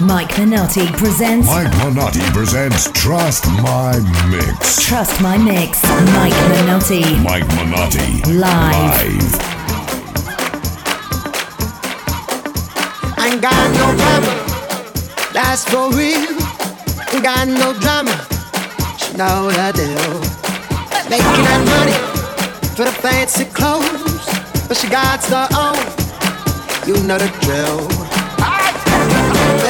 Mike Minotti presents. Mike Minotti presents Trust My Mix. Trust My Mix. Mike Minotti. Mike Minotti. Live. Live. I ain't got no drama, that's for real. Ain't got no drama, she know the deal. Making that money for the fancy clothes, but she got her own. You know the drill.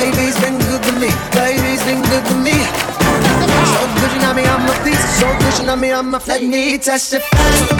Baby's been good to me, baby's been good to me. So good, you know me, I'm a piece. So good, you know me, I'm a. Let me testify.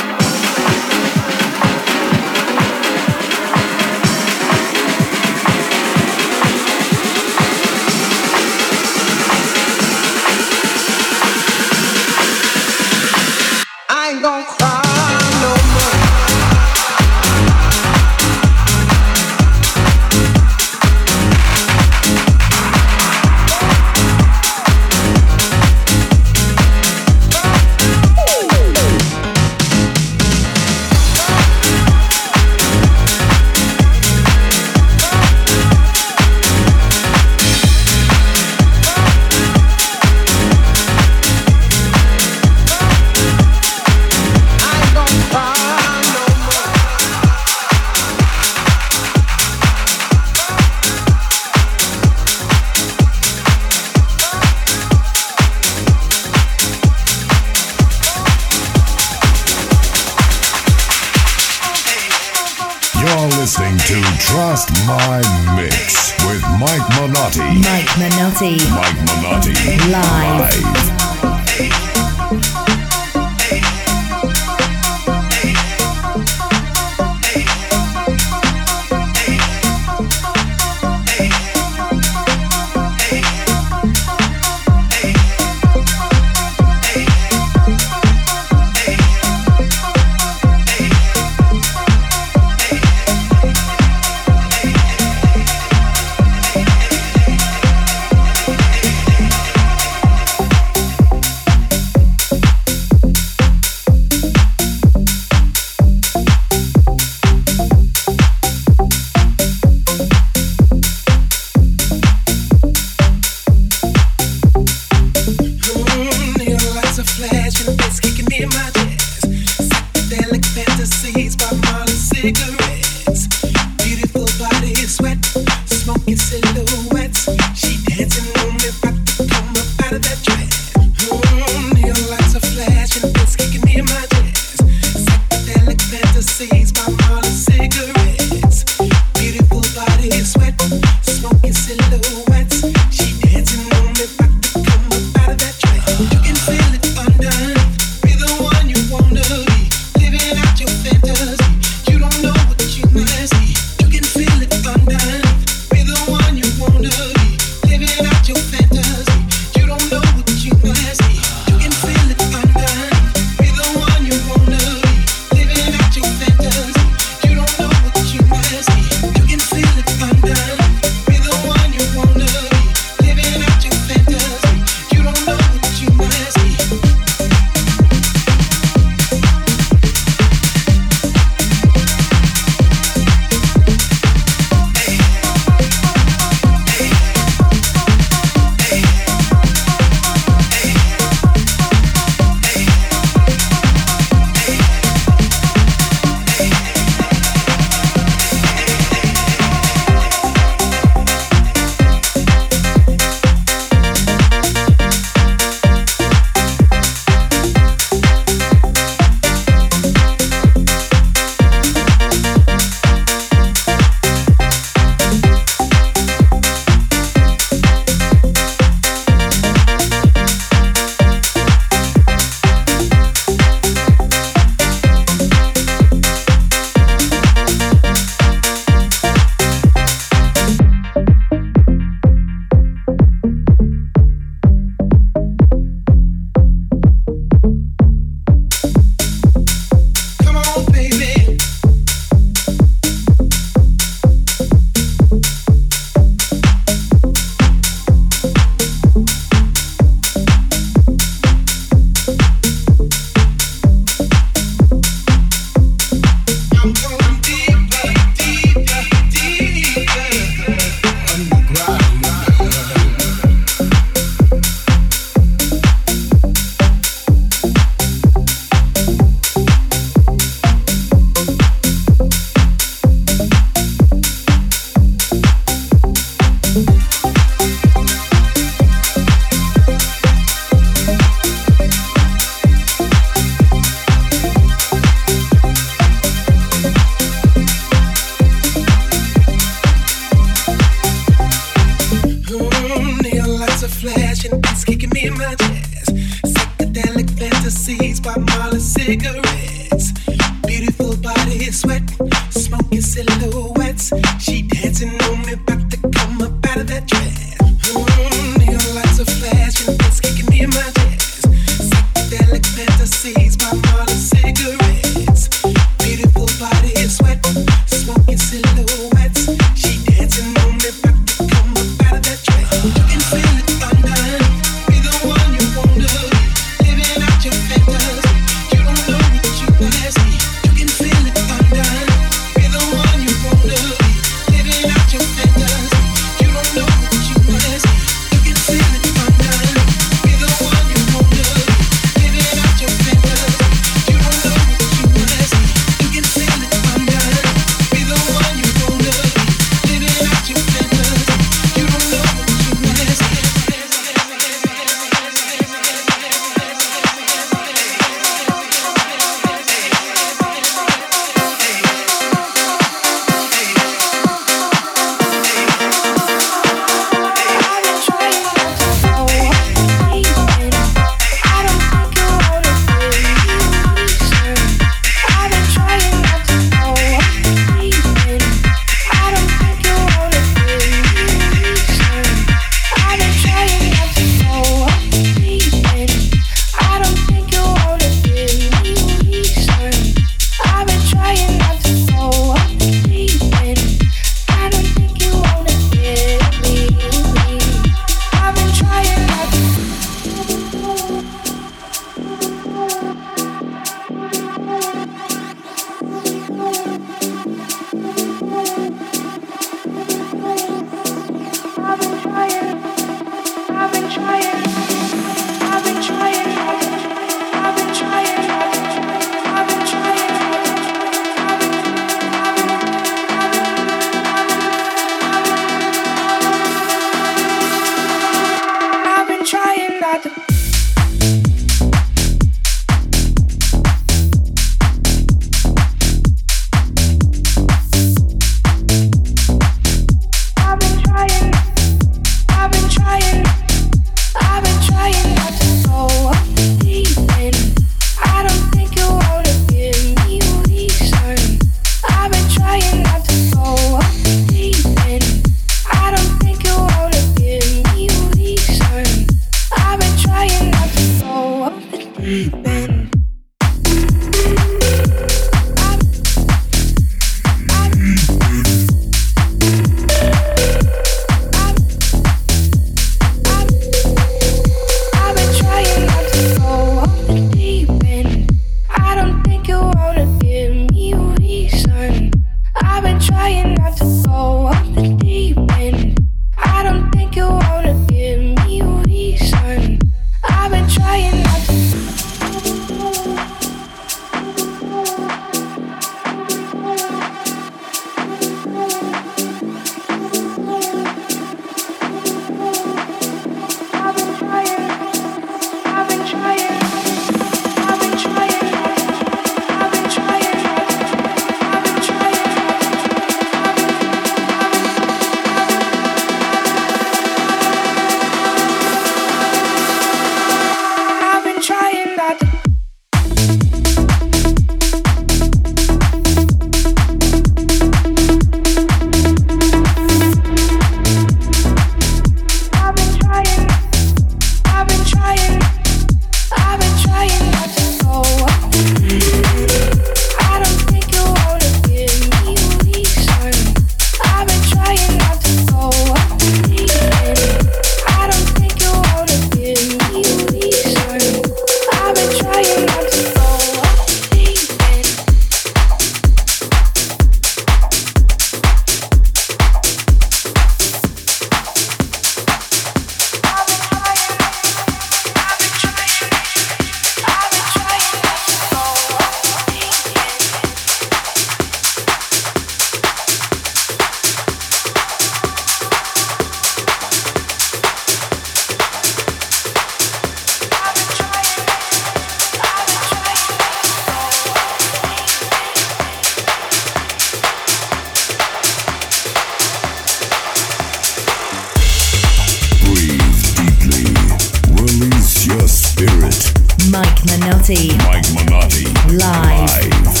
Minotti. Live.